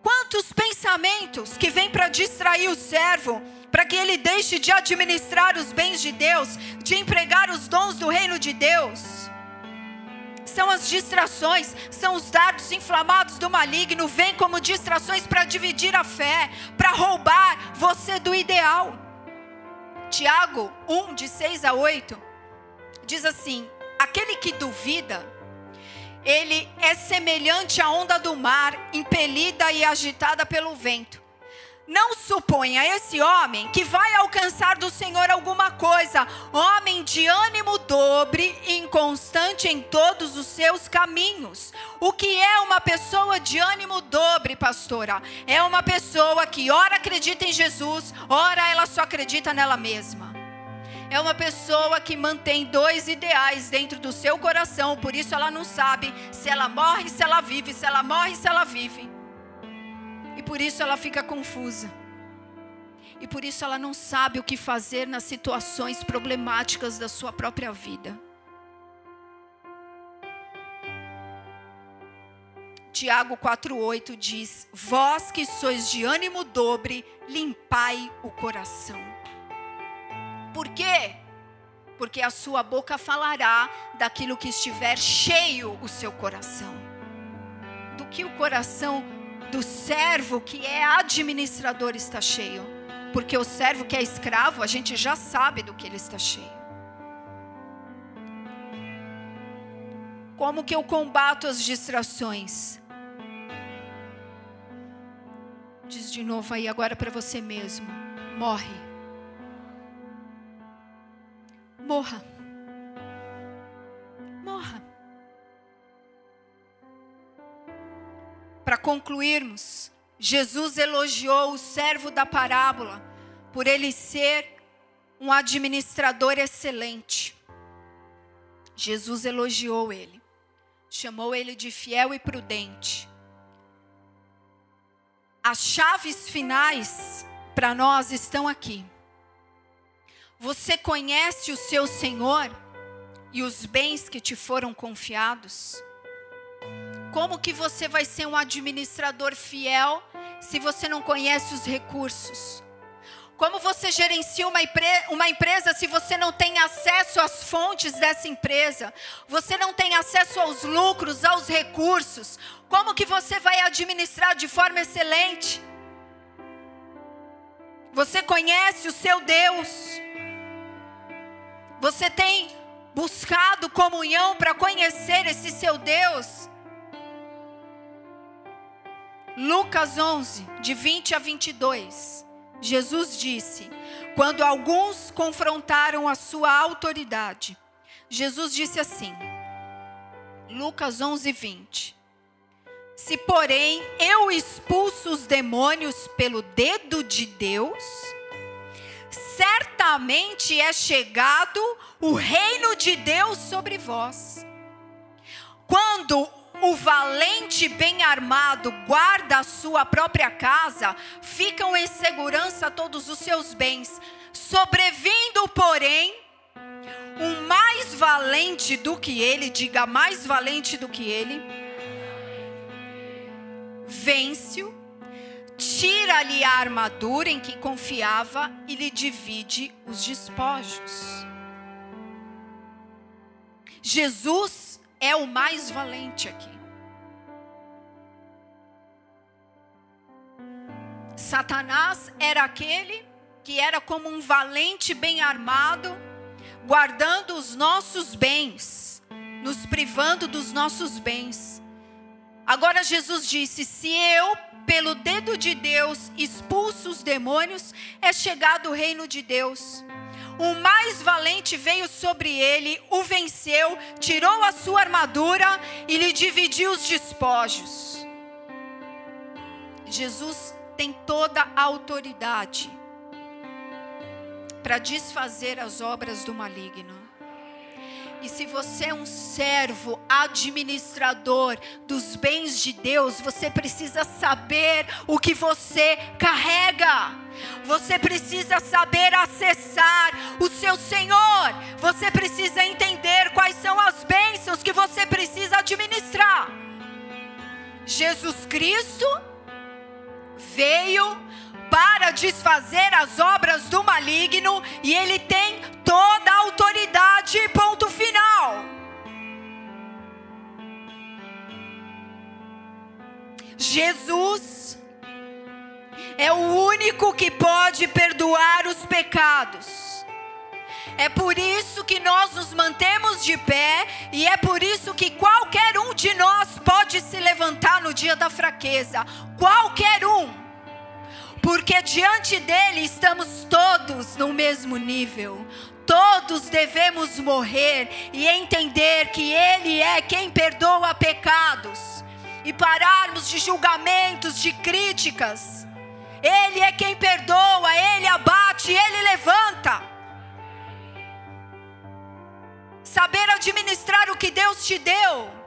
Quantos pensamentos que vêm para distrair o servo, para que ele deixe de administrar os bens de Deus, de empregar os dons do reino de Deus. São as distrações, são os dardos inflamados do maligno, vêm como distrações para dividir a fé, para roubar você do ideal. Tiago 1, de 6 a 8, diz assim: aquele que duvida, ele é semelhante à onda do mar, impelida e agitada pelo vento. Não suponha esse homem que vai alcançar do Senhor alguma coisa, homem de ânimo dobre, inconstante em todos os seus caminhos. O que é uma pessoa de ânimo dobre, pastora? É uma pessoa que ora acredita em Jesus, ora ela só acredita nela mesma é uma pessoa que mantém dois ideais dentro do seu coração, por isso ela não sabe se ela morre, se ela vive, se ela morre, se ela vive. E por isso ela fica confusa. E por isso ela não sabe o que fazer nas situações problemáticas da sua própria vida. Tiago 4,8 diz: Vós que sois de ânimo dobre, limpai o coração. Por quê? Porque a sua boca falará daquilo que estiver cheio o seu coração. Do que o coração do servo que é administrador está cheio. Porque o servo que é escravo, a gente já sabe do que ele está cheio. Como que eu combato as distrações? Diz de novo aí agora para você mesmo. Morre morra. Morra. Para concluirmos, Jesus elogiou o servo da parábola por ele ser um administrador excelente. Jesus elogiou ele, chamou ele de fiel e prudente. As chaves finais para nós estão aqui. Você conhece o seu Senhor e os bens que te foram confiados? Como que você vai ser um administrador fiel se você não conhece os recursos? Como você gerencia uma, uma, empresa se você não tem acesso às fontes dessa empresa? Você não tem acesso aos lucros, aos recursos? Como que você vai administrar de forma excelente? Você conhece o seu Deus? Você tem buscado comunhão para conhecer esse seu Deus? Lucas 11, de 20 a 22. Jesus disse: Quando alguns confrontaram a sua autoridade, Jesus disse assim, Lucas 11, 20: Se, porém, eu expulso os demônios pelo dedo de Deus, certamente é chegado o reino de Deus sobre vós. Quando o valente bem armado guarda a sua própria casa, ficam em segurança todos os seus bens. Sobrevindo, porém, um mais valente do que ele, diga mais valente do que ele, vence-o, tira-lhe a armadura em que confiava e lhe divide os despojos. Jesus é o mais valente aqui. Satanás era aquele que era como um valente bem armado, guardando os nossos bens, nos privando dos nossos bens. Agora Jesus disse: Se eu, pelo dedo de Deus, expulso os demônios, é chegado o reino de Deus. O mais valente veio sobre ele, o venceu, tirou a sua armadura e lhe dividiu os despojos. Jesus tem toda a autoridade para desfazer as obras do maligno. E se você é um servo administrador dos bens de Deus, você precisa saber o que você carrega. Você precisa saber acessar o seu Senhor. Você precisa entender quais são as bênçãos que você precisa administrar. Jesus Cristo veio para desfazer as obras do maligno e ele tem toda a autoridade, ponto final. Jesus é o único que pode perdoar os pecados. É por isso que nós nos mantemos de pé e é por isso que qualquer um de nós pode se levantar no dia da fraqueza. Qualquer um porque diante dele estamos todos no mesmo nível. Todos devemos morrer e entender que Ele é quem perdoa pecados e pararmos de julgamentos, de críticas. Ele é quem perdoa, Ele abate, Ele levanta. Saber administrar o que Deus te deu.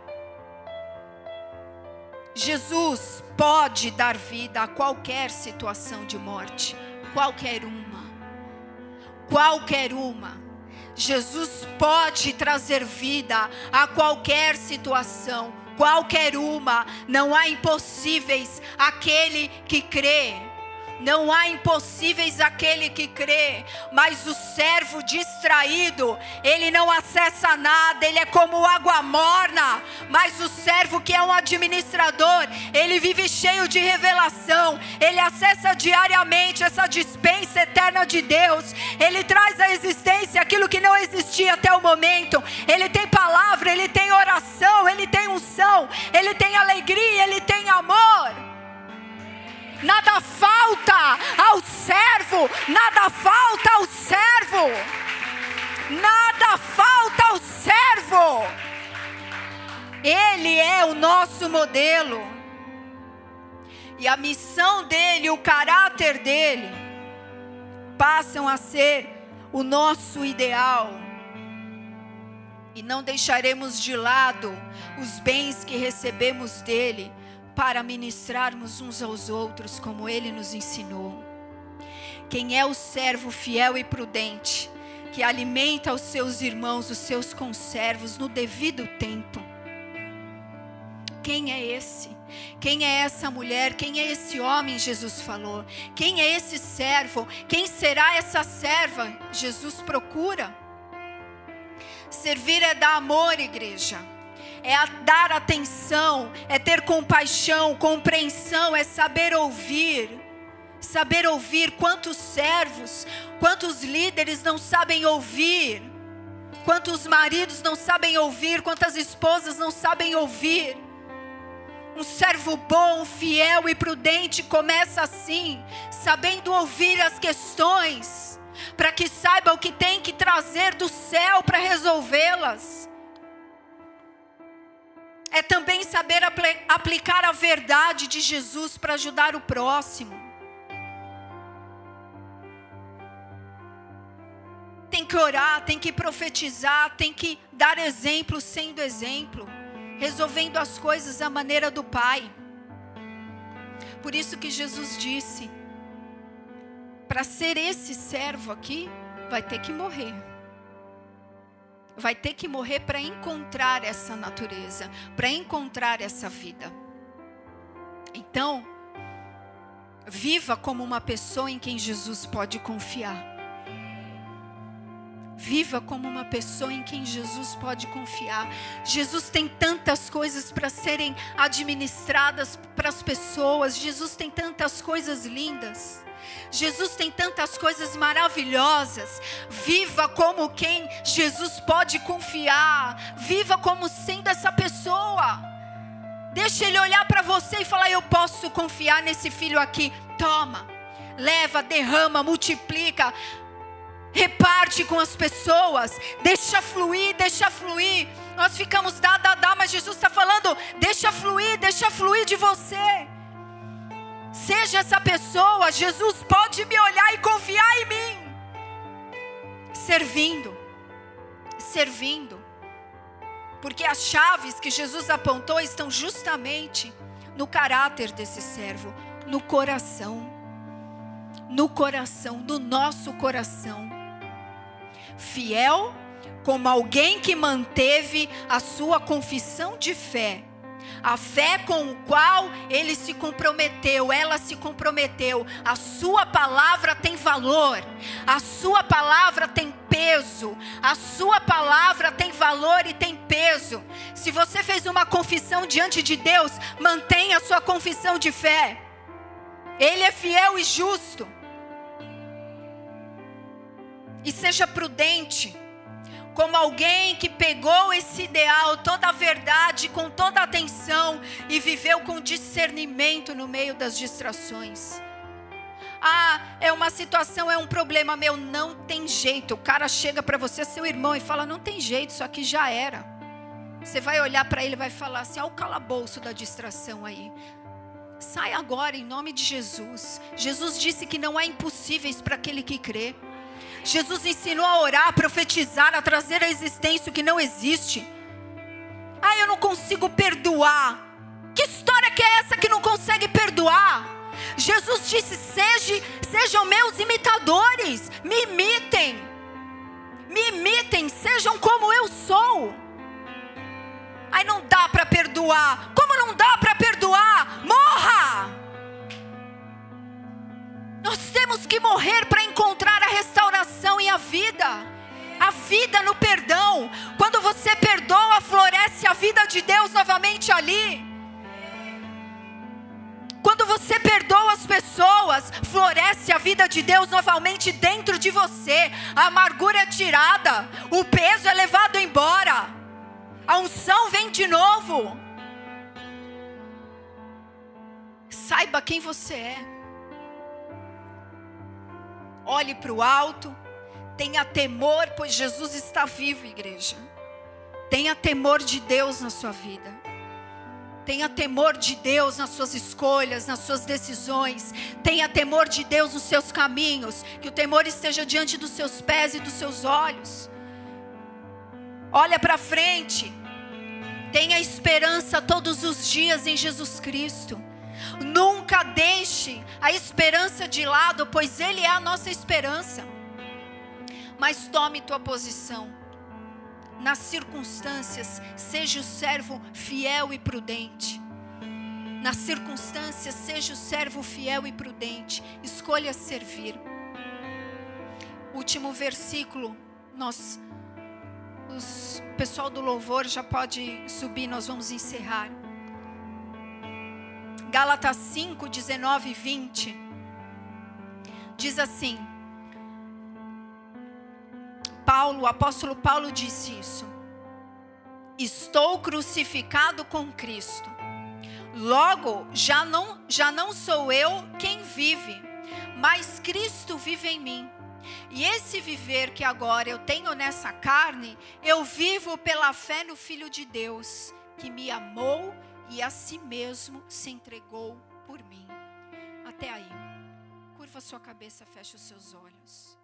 Jesus pode dar vida a qualquer situação de morte, qualquer uma. Qualquer uma. Jesus pode trazer vida a qualquer situação, qualquer uma. Não há impossíveis aquele que crê. Não há impossíveis aquele que crê, mas o servo distraído, ele não acessa nada, ele é como água morna. Mas o servo que é um administrador, ele vive cheio de revelação, ele acessa diariamente essa dispensa eterna de Deus, ele traz à existência aquilo que não existia até o momento. Ele tem palavra, ele tem oração, ele tem unção, ele tem alegria, ele tem amor nada falta ao servo, nada falta ao servo, nada falta ao servo. Ele é o nosso modelo. E a missão dele, o caráter dele, passam a ser o nosso ideal. E não deixaremos de lado os bens que recebemos dele para ministrarmos uns aos outros como ele nos ensinou. Quem é o servo fiel e prudente, que alimenta os seus irmãos, os seus conservos no devido tempo? Quem é esse? Quem é essa mulher? Quem é esse homem? Jesus falou. Quem é esse servo? Quem será essa serva? Jesus procura. Servir é dar amor, igreja é dar atenção, é ter compaixão, compreensão, é saber ouvir. Saber ouvir quantos servos, quantos líderes não sabem ouvir. Quantos maridos não sabem ouvir, quantas esposas não sabem ouvir. Um servo bom, fiel e prudente começa assim, sabendo ouvir as questões, para que saiba o que tem que trazer do céu para resolvê-las. É também saber apl aplicar a verdade de Jesus para ajudar o próximo. Tem que orar, tem que profetizar, tem que dar exemplo sendo exemplo resolvendo as coisas à maneira do Pai. Por isso que Jesus disse: para ser esse servo aqui, vai ter que morrer. Vai ter que morrer para encontrar essa natureza, para encontrar essa vida. Então, viva como uma pessoa em quem Jesus pode confiar. Viva como uma pessoa em quem Jesus pode confiar. Jesus tem tantas coisas para serem administradas para as pessoas. Jesus tem tantas coisas lindas. Jesus tem tantas coisas maravilhosas. Viva como quem Jesus pode confiar. Viva como sendo essa pessoa. Deixa ele olhar para você e falar: Eu posso confiar nesse filho aqui. Toma, leva, derrama, multiplica reparte com as pessoas, deixa fluir, deixa fluir. Nós ficamos dá, dá, dá, mas Jesus está falando, deixa fluir, deixa fluir de você. Seja essa pessoa, Jesus pode me olhar e confiar em mim. Servindo, servindo, porque as chaves que Jesus apontou estão justamente no caráter desse servo, no coração, no coração, no nosso coração fiel como alguém que manteve a sua confissão de fé. A fé com o qual ele se comprometeu, ela se comprometeu. A sua palavra tem valor, a sua palavra tem peso, a sua palavra tem valor e tem peso. Se você fez uma confissão diante de Deus, mantenha a sua confissão de fé. Ele é fiel e justo. E seja prudente, como alguém que pegou esse ideal, toda a verdade, com toda a atenção e viveu com discernimento no meio das distrações. Ah, é uma situação, é um problema meu, não tem jeito. O cara chega para você, seu irmão, e fala: Não tem jeito, isso aqui já era. Você vai olhar para ele e vai falar assim: Olha o calabouço da distração aí. Sai agora em nome de Jesus. Jesus disse que não há impossíveis para aquele que crê. Jesus ensinou a orar, a profetizar, a trazer à existência o que não existe. Ah, eu não consigo perdoar. Que história que é essa que não consegue perdoar? Jesus disse: Seja, sejam meus imitadores, me imitem, me imitem, sejam como eu sou. Aí não dá para perdoar. Como não dá para perdoar? Morra! Nós temos que morrer para encontrar a restauração e a vida. A vida no perdão. Quando você perdoa, floresce a vida de Deus novamente ali. Quando você perdoa as pessoas, floresce a vida de Deus novamente dentro de você. A amargura é tirada, o peso é levado embora, a unção vem de novo. Saiba quem você é olhe para o alto, tenha temor, pois Jesus está vivo, igreja. Tenha temor de Deus na sua vida. Tenha temor de Deus nas suas escolhas, nas suas decisões. Tenha temor de Deus nos seus caminhos. Que o temor esteja diante dos seus pés e dos seus olhos. Olha para frente. Tenha esperança todos os dias em Jesus Cristo. Nunca deixe a esperança de lado, pois Ele é a nossa esperança. Mas tome tua posição. Nas circunstâncias, seja o servo fiel e prudente. Nas circunstâncias, seja o servo fiel e prudente. Escolha servir. Último versículo, nós, os pessoal do louvor já pode subir, nós vamos encerrar. Gálatas 5, 19 e 20. Diz assim: Paulo, o apóstolo Paulo disse isso. Estou crucificado com Cristo. Logo, já não, já não sou eu quem vive, mas Cristo vive em mim. E esse viver que agora eu tenho nessa carne, eu vivo pela fé no Filho de Deus, que me amou e a si mesmo se entregou por mim. Até aí. Curva sua cabeça, feche os seus olhos.